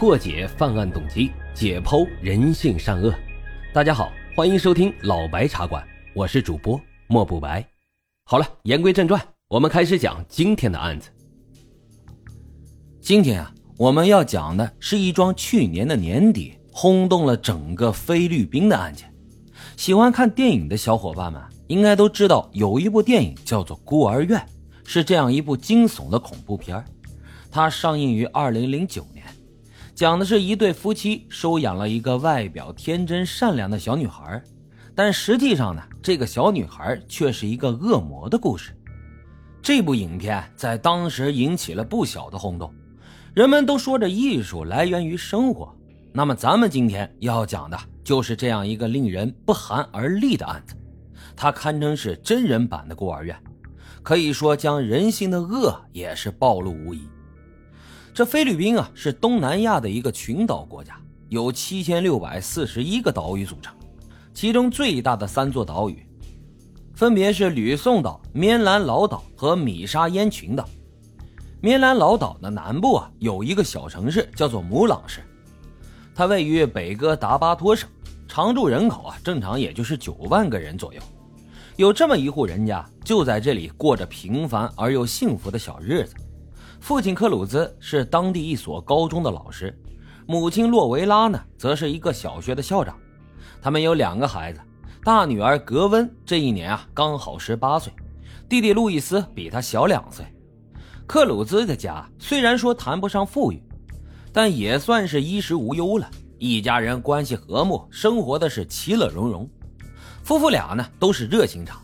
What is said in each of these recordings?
破解犯案动机，解剖人性善恶。大家好，欢迎收听老白茶馆，我是主播莫不白。好了，言归正传，我们开始讲今天的案子。今天啊，我们要讲的是一桩去年的年底轰动了整个菲律宾的案件。喜欢看电影的小伙伴们应该都知道，有一部电影叫做《孤儿院》，是这样一部惊悚的恐怖片它上映于二零零九年，讲的是一对夫妻收养了一个外表天真善良的小女孩，但实际上呢，这个小女孩却是一个恶魔的故事。这部影片在当时引起了不小的轰动，人们都说着艺术来源于生活。那么，咱们今天要讲的就是这样一个令人不寒而栗的案子，它堪称是真人版的孤儿院，可以说将人性的恶也是暴露无遗。这菲律宾啊，是东南亚的一个群岛国家，有七千六百四十一个岛屿组成，其中最大的三座岛屿，分别是吕宋岛、棉兰老岛和米沙烟群岛。棉兰老岛的南部啊，有一个小城市叫做母朗市，它位于北哥达巴托省，常住人口啊，正常也就是九万个人左右。有这么一户人家，就在这里过着平凡而又幸福的小日子。父亲克鲁兹是当地一所高中的老师，母亲洛维拉呢，则是一个小学的校长。他们有两个孩子，大女儿格温这一年啊刚好十八岁，弟弟路易斯比他小两岁。克鲁兹的家虽然说谈不上富裕，但也算是衣食无忧了，一家人关系和睦，生活的是其乐融融。夫妇俩呢都是热心肠，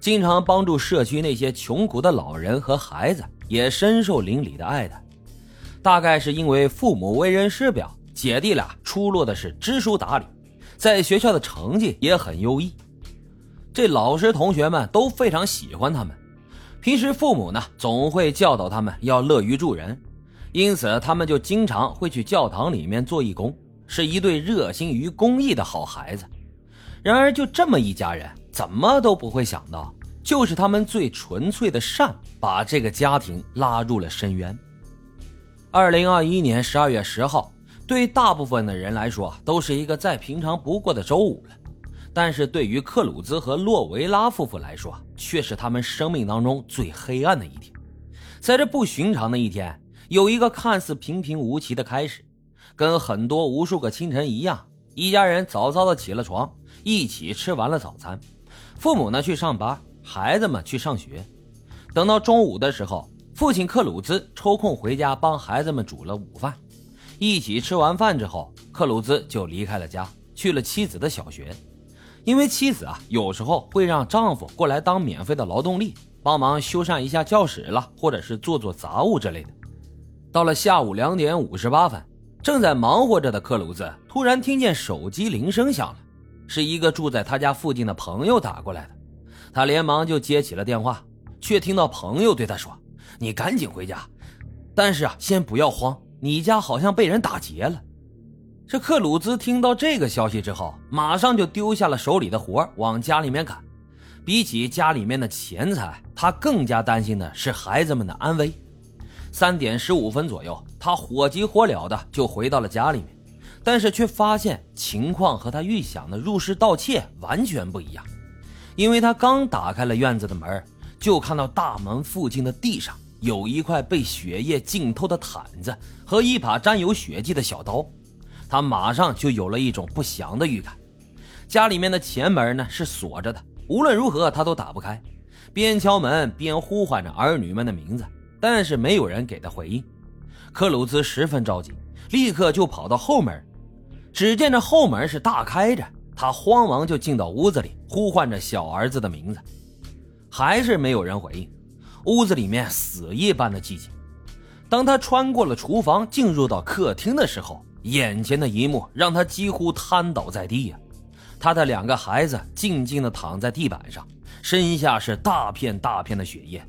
经常帮助社区那些穷苦的老人和孩子。也深受邻里的爱戴，大概是因为父母为人师表，姐弟俩出落的是知书达理，在学校的成绩也很优异。这老师同学们都非常喜欢他们。平时父母呢总会教导他们要乐于助人，因此他们就经常会去教堂里面做义工，是一对热心于公益的好孩子。然而就这么一家人，怎么都不会想到。就是他们最纯粹的善，把这个家庭拉入了深渊。二零二一年十二月十号，对大部分的人来说都是一个再平常不过的周五了，但是对于克鲁兹和洛维拉夫妇来说，却是他们生命当中最黑暗的一天。在这不寻常的一天，有一个看似平平无奇的开始。跟很多无数个清晨一样，一家人早早的起了床，一起吃完了早餐，父母呢去上班。孩子们去上学，等到中午的时候，父亲克鲁兹抽空回家帮孩子们煮了午饭。一起吃完饭之后，克鲁兹就离开了家，去了妻子的小学。因为妻子啊，有时候会让丈夫过来当免费的劳动力，帮忙修缮一下教室了，或者是做做杂物之类的。到了下午两点五十八分，正在忙活着的克鲁兹突然听见手机铃声响了，是一个住在他家附近的朋友打过来的。他连忙就接起了电话，却听到朋友对他说：“你赶紧回家，但是啊，先不要慌，你家好像被人打劫了。”这克鲁兹听到这个消息之后，马上就丢下了手里的活往家里面赶。比起家里面的钱财，他更加担心的是孩子们的安危。三点十五分左右，他火急火燎的就回到了家里面，但是却发现情况和他预想的入室盗窃完全不一样。因为他刚打开了院子的门，就看到大门附近的地上有一块被血液浸透的毯子和一把沾有血迹的小刀，他马上就有了一种不祥的预感。家里面的前门呢是锁着的，无论如何他都打不开。边敲门边呼唤着儿女们的名字，但是没有人给他回应。克鲁兹十分着急，立刻就跑到后门，只见这后门是大开着。他慌忙就进到屋子里，呼唤着小儿子的名字，还是没有人回应。屋子里面死一般的寂静。当他穿过了厨房，进入到客厅的时候，眼前的一幕让他几乎瘫倒在地呀！他的两个孩子静静地躺在地板上，身下是大片大片的血液。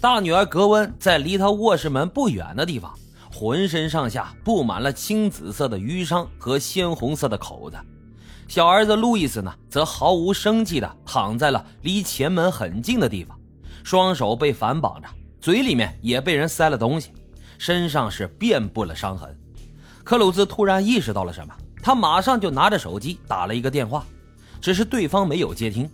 大女儿格温在离他卧室门不远的地方，浑身上下布满了青紫色的淤伤和鲜红色的口子。小儿子路易斯呢，则毫无生气地躺在了离前门很近的地方，双手被反绑着，嘴里面也被人塞了东西，身上是遍布了伤痕。克鲁兹突然意识到了什么，他马上就拿着手机打了一个电话，只是对方没有接听。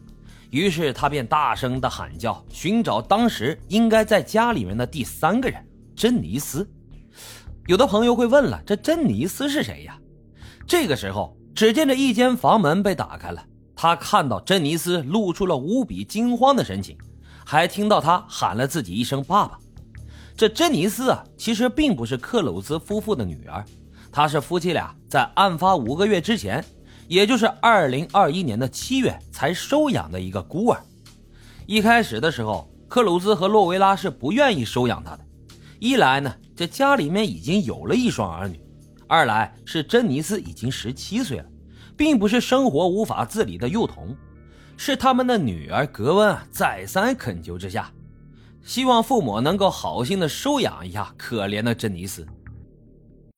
于是他便大声的喊叫，寻找当时应该在家里面的第三个人珍妮斯。有的朋友会问了，这珍妮斯是谁呀？这个时候，只见这一间房门被打开了，他看到珍妮斯露出了无比惊慌的神情，还听到他喊了自己一声“爸爸”。这珍妮斯啊，其实并不是克鲁兹夫妇的女儿，她是夫妻俩在案发五个月之前，也就是二零二一年的七月才收养的一个孤儿。一开始的时候，克鲁兹和洛维拉是不愿意收养她的，一来呢。这家里面已经有了一双儿女，二来是珍妮斯已经十七岁了，并不是生活无法自理的幼童，是他们的女儿格温啊再三恳求之下，希望父母能够好心的收养一下可怜的珍妮斯。